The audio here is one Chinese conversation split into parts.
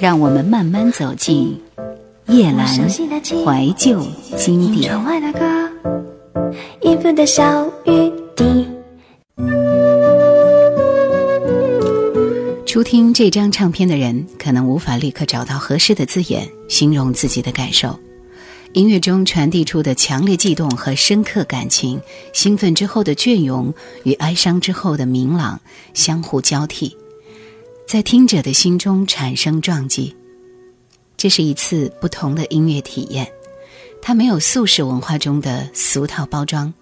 让我们慢慢走进夜阑怀旧经典。初听这张唱片的人，可能无法立刻找到合适的字眼形容自己的感受。音乐中传递出的强烈悸动和深刻感情，兴奋之后的隽永与哀伤之后的明朗相互交替，在听者的心中产生撞击。这是一次不同的音乐体验，它没有素食文化中的俗套包装，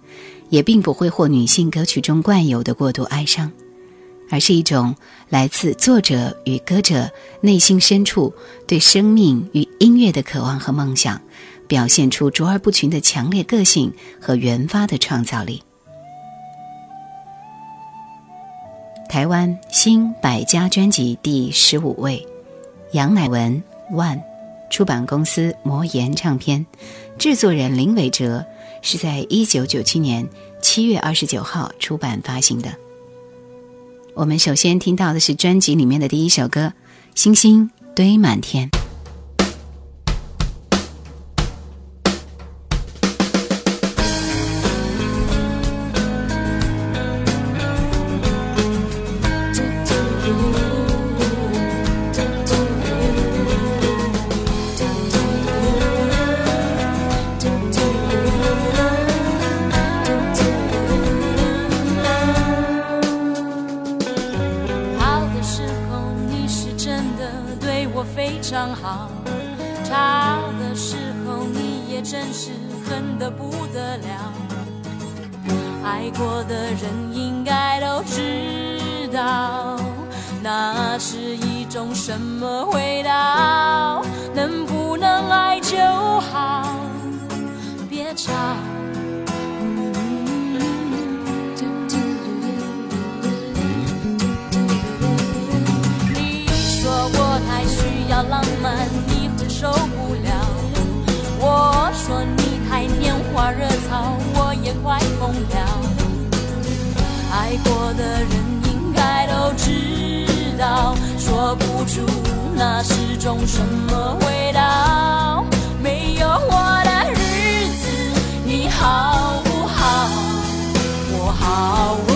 也并不挥霍女性歌曲中惯有的过度哀伤，而是一种来自作者与歌者内心深处对生命与音乐的渴望和梦想。表现出卓而不群的强烈个性和原发的创造力。台湾新百家专辑第十五位，杨乃文 One，出版公司魔岩唱片，制作人林伟哲，是在一九九七年七月二十九号出版发行的。我们首先听到的是专辑里面的第一首歌《星星堆满天》。的人应该都知道，那是一种什么味道？能不能爱就好，别吵。你说我太需要浪漫，你会受不了。我说你太拈花惹草，我也快疯了。爱过的人应该都知道，说不出那是种什么味道。没有我的日子，你好不好？我好不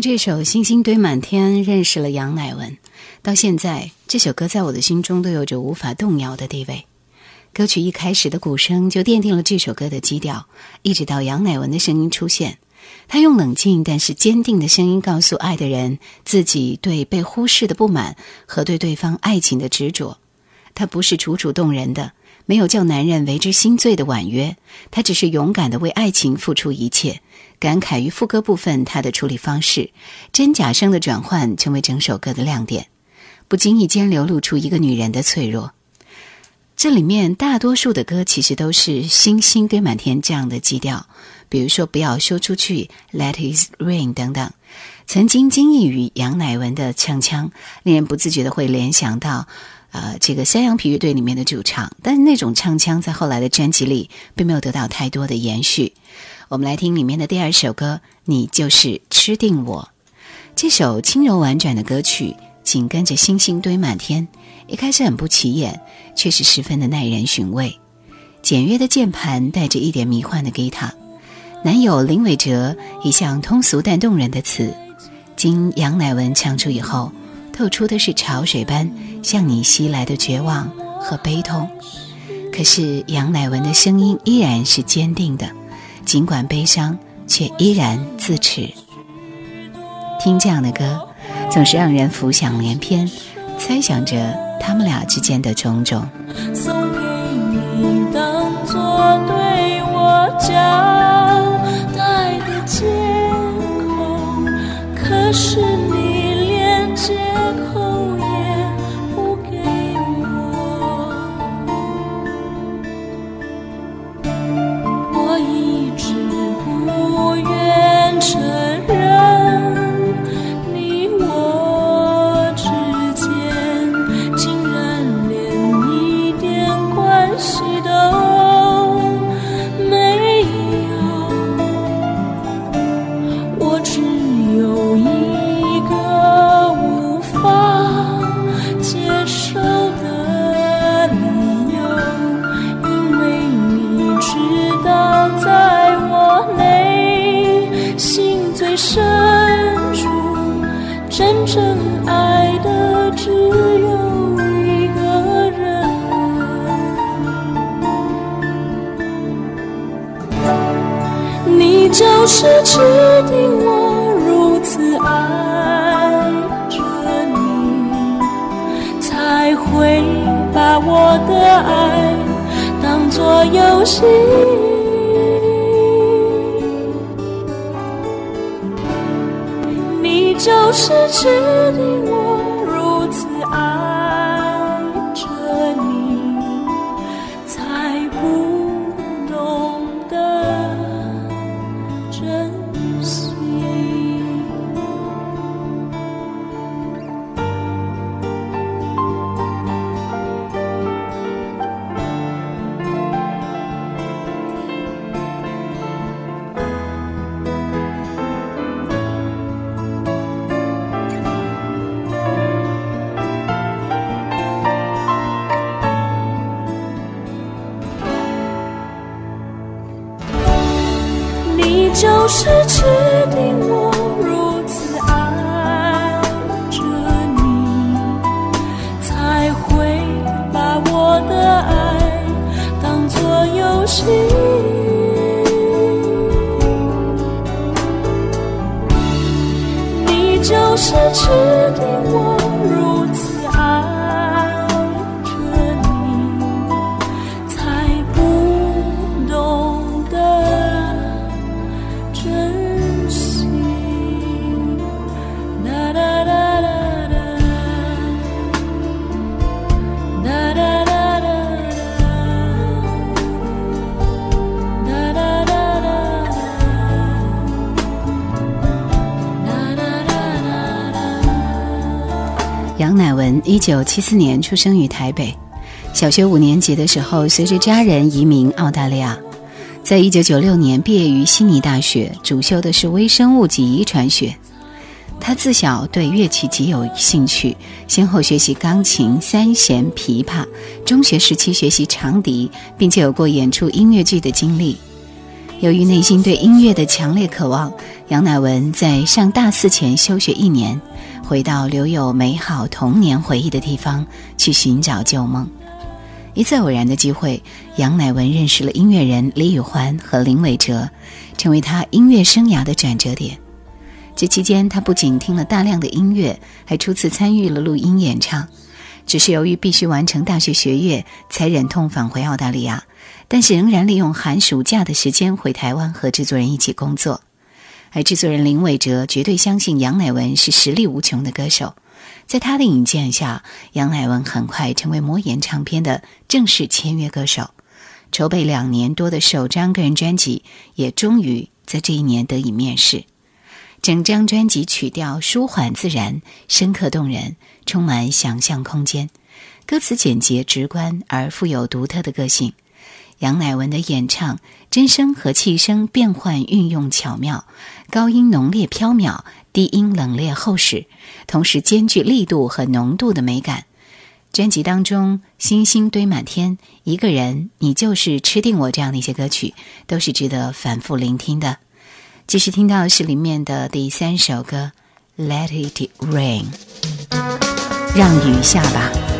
这首《星星堆满天》认识了杨乃文，到现在这首歌在我的心中都有着无法动摇的地位。歌曲一开始的鼓声就奠定了这首歌的基调，一直到杨乃文的声音出现，他用冷静但是坚定的声音告诉爱的人自己对被忽视的不满和对对方爱情的执着。他不是楚楚动人的。没有叫男人为之心醉的婉约，他只是勇敢的为爱情付出一切。感慨于副歌部分，他的处理方式，真假声的转换成为整首歌的亮点，不经意间流露出一个女人的脆弱。这里面大多数的歌其实都是星星堆满天这样的基调，比如说不要说出去，Let It Rain 等等，曾经惊异于杨乃文的唱腔，令人不自觉的会联想到。呃，这个山羊皮乐队里面的主唱，但是那种唱腔在后来的专辑里并没有得到太多的延续。我们来听里面的第二首歌，《你就是吃定我》。这首轻柔婉转的歌曲，紧跟着星星堆满天，一开始很不起眼，却是十分的耐人寻味。简约的键盘带着一点迷幻的吉他，男友林伟哲一向通俗但动人的词，经杨乃文唱出以后。透出的是潮水般向你袭来的绝望和悲痛，可是杨乃文的声音依然是坚定的，尽管悲伤，却依然自持。听这样的歌，总是让人浮想联翩，猜想着他们俩之间的种种。送给你当作对我交代的借口，可是你就是指定爱当作游戏。你就是指定我。一九七四年出生于台北，小学五年级的时候，随着家人移民澳大利亚。在一九九六年毕业于悉尼大学，主修的是微生物及遗传学。他自小对乐器极有兴趣，先后学习钢琴、三弦、琵琶。中学时期学习长笛，并且有过演出音乐剧的经历。由于内心对音乐的强烈渴望，杨乃文在上大四前休学一年，回到留有美好童年回忆的地方去寻找旧梦。一次偶然的机会，杨乃文认识了音乐人李宇欢和林伟哲，成为他音乐生涯的转折点。这期间，他不仅听了大量的音乐，还初次参与了录音演唱。只是由于必须完成大学学业，才忍痛返回澳大利亚。但是仍然利用寒暑假的时间回台湾和制作人一起工作。而制作人林伟哲绝对相信杨乃文是实力无穷的歌手，在他的引荐下，杨乃文很快成为魔岩唱片的正式签约歌手。筹备两年多的首张个人专辑，也终于在这一年得以面世。整张专辑曲调舒缓自然，深刻动人，充满想象空间。歌词简洁直观而富有独特的个性。杨乃文的演唱，真声和气声变换运用巧妙，高音浓烈飘渺，低音冷冽厚实，同时兼具力度和浓度的美感。专辑当中，《星星堆满天》、《一个人》、《你就是吃定我》这样的一些歌曲，都是值得反复聆听的。继续听到是里面的第三首歌《Let It Rain》，让雨下吧。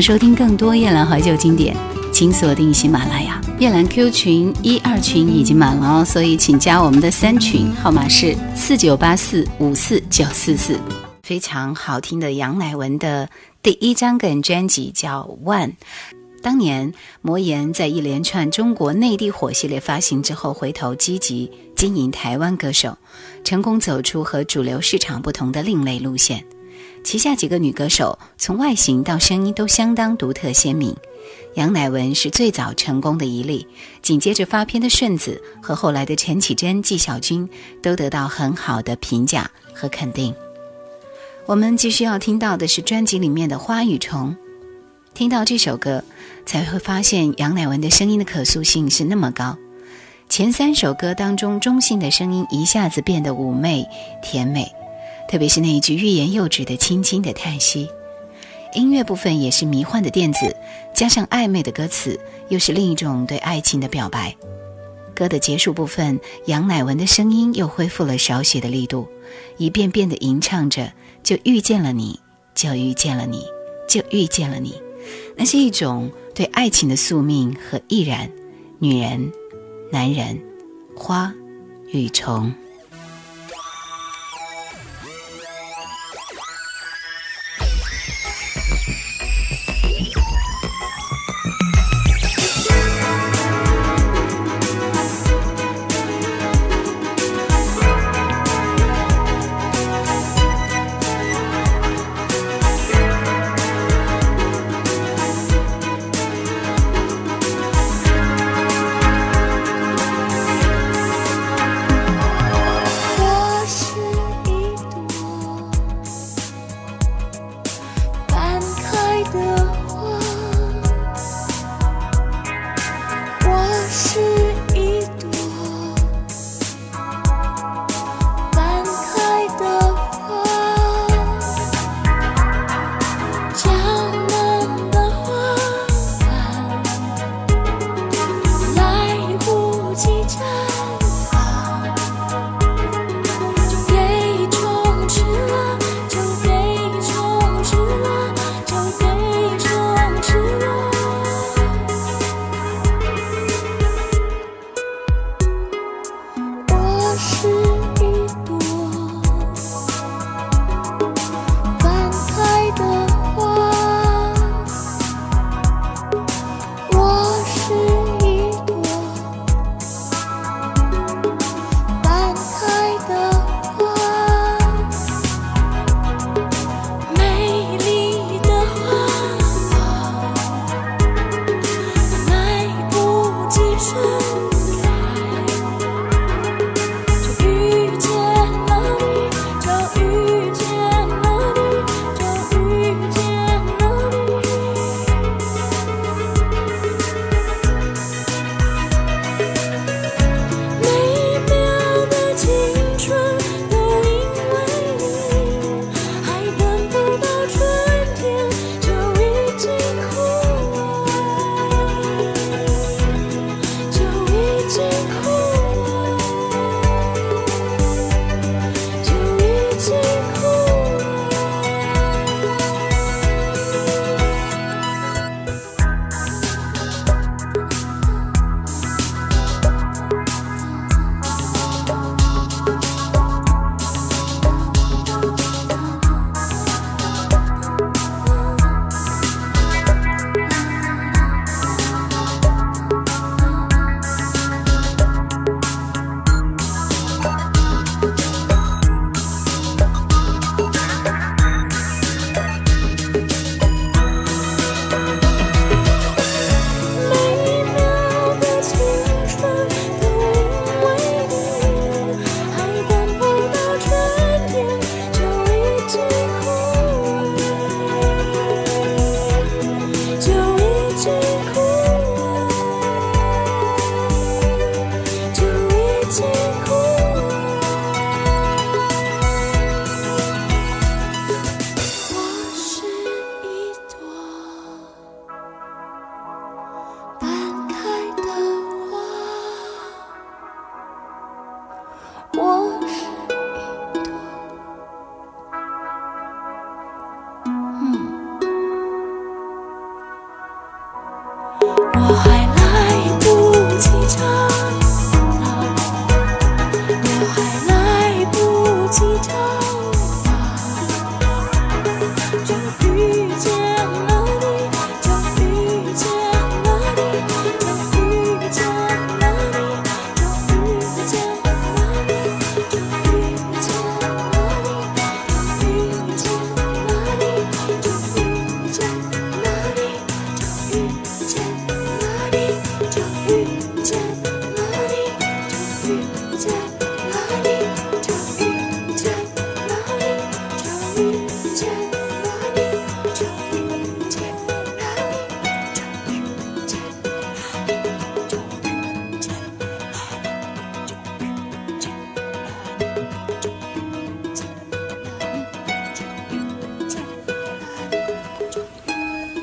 收听更多夜兰怀旧经典，请锁定喜马拉雅。夜兰 Q 群一二群已经满了哦，所以请加我们的三群，号码是四九八四五四九四四。非常好听的杨乃文的第一张个人专辑叫《One》。当年魔岩在一连串中国内地火系列发行之后，回头积极经营台湾歌手，成功走出和主流市场不同的另类路线。旗下几个女歌手从外形到声音都相当独特鲜明，杨乃文是最早成功的一例，紧接着发片的顺子和后来的陈绮贞、纪晓君都得到很好的评价和肯定。我们继续要听到的是专辑里面的《花与虫》，听到这首歌，才会发现杨乃文的声音的可塑性是那么高。前三首歌当中，中性的声音一下子变得妩媚甜美，特别是那一句欲言又止的轻轻的叹息。音乐部分也是迷幻的电子，加上暧昧的歌词，又是另一种对爱情的表白。歌的结束部分，杨乃文的声音又恢复了少许的力度，一遍遍的吟唱着。就遇见了你，就遇见了你，就遇见了你。那是一种对爱情的宿命和毅然。女人，男人，花与虫。shoes.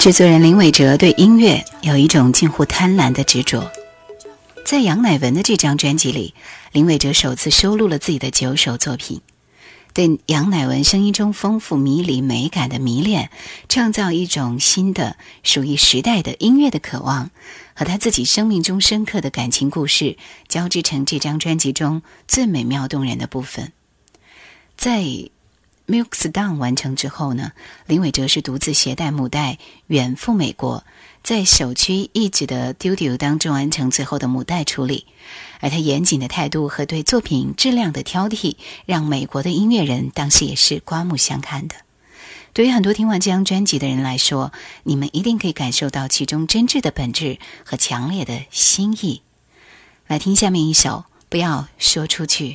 制作人林伟哲对音乐有一种近乎贪婪的执着。在杨乃文的这张专辑里，林伟哲首次收录了自己的九首作品。对杨乃文声音中丰富迷离美感的迷恋，创造一种新的属于时代的音乐的渴望，和他自己生命中深刻的感情故事交织成这张专辑中最美妙动人的部分。在《Milk's Down》完成之后呢，林伟哲是独自携带母带远赴美国，在首屈一指的 Studio 当中完成最后的母带处理。而他严谨的态度和对作品质量的挑剔，让美国的音乐人当时也是刮目相看的。对于很多听完这张专辑的人来说，你们一定可以感受到其中真挚的本质和强烈的心意。来听下面一首《不要说出去》。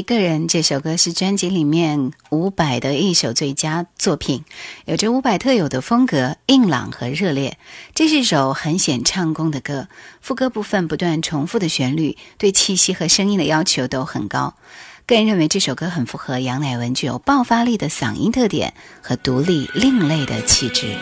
一个人这首歌是专辑里面伍佰的一首最佳作品，有着伍佰特有的风格，硬朗和热烈。这是一首很显唱功的歌，副歌部分不断重复的旋律，对气息和声音的要求都很高。个人认为这首歌很符合杨乃文具有爆发力的嗓音特点和独立另类的气质。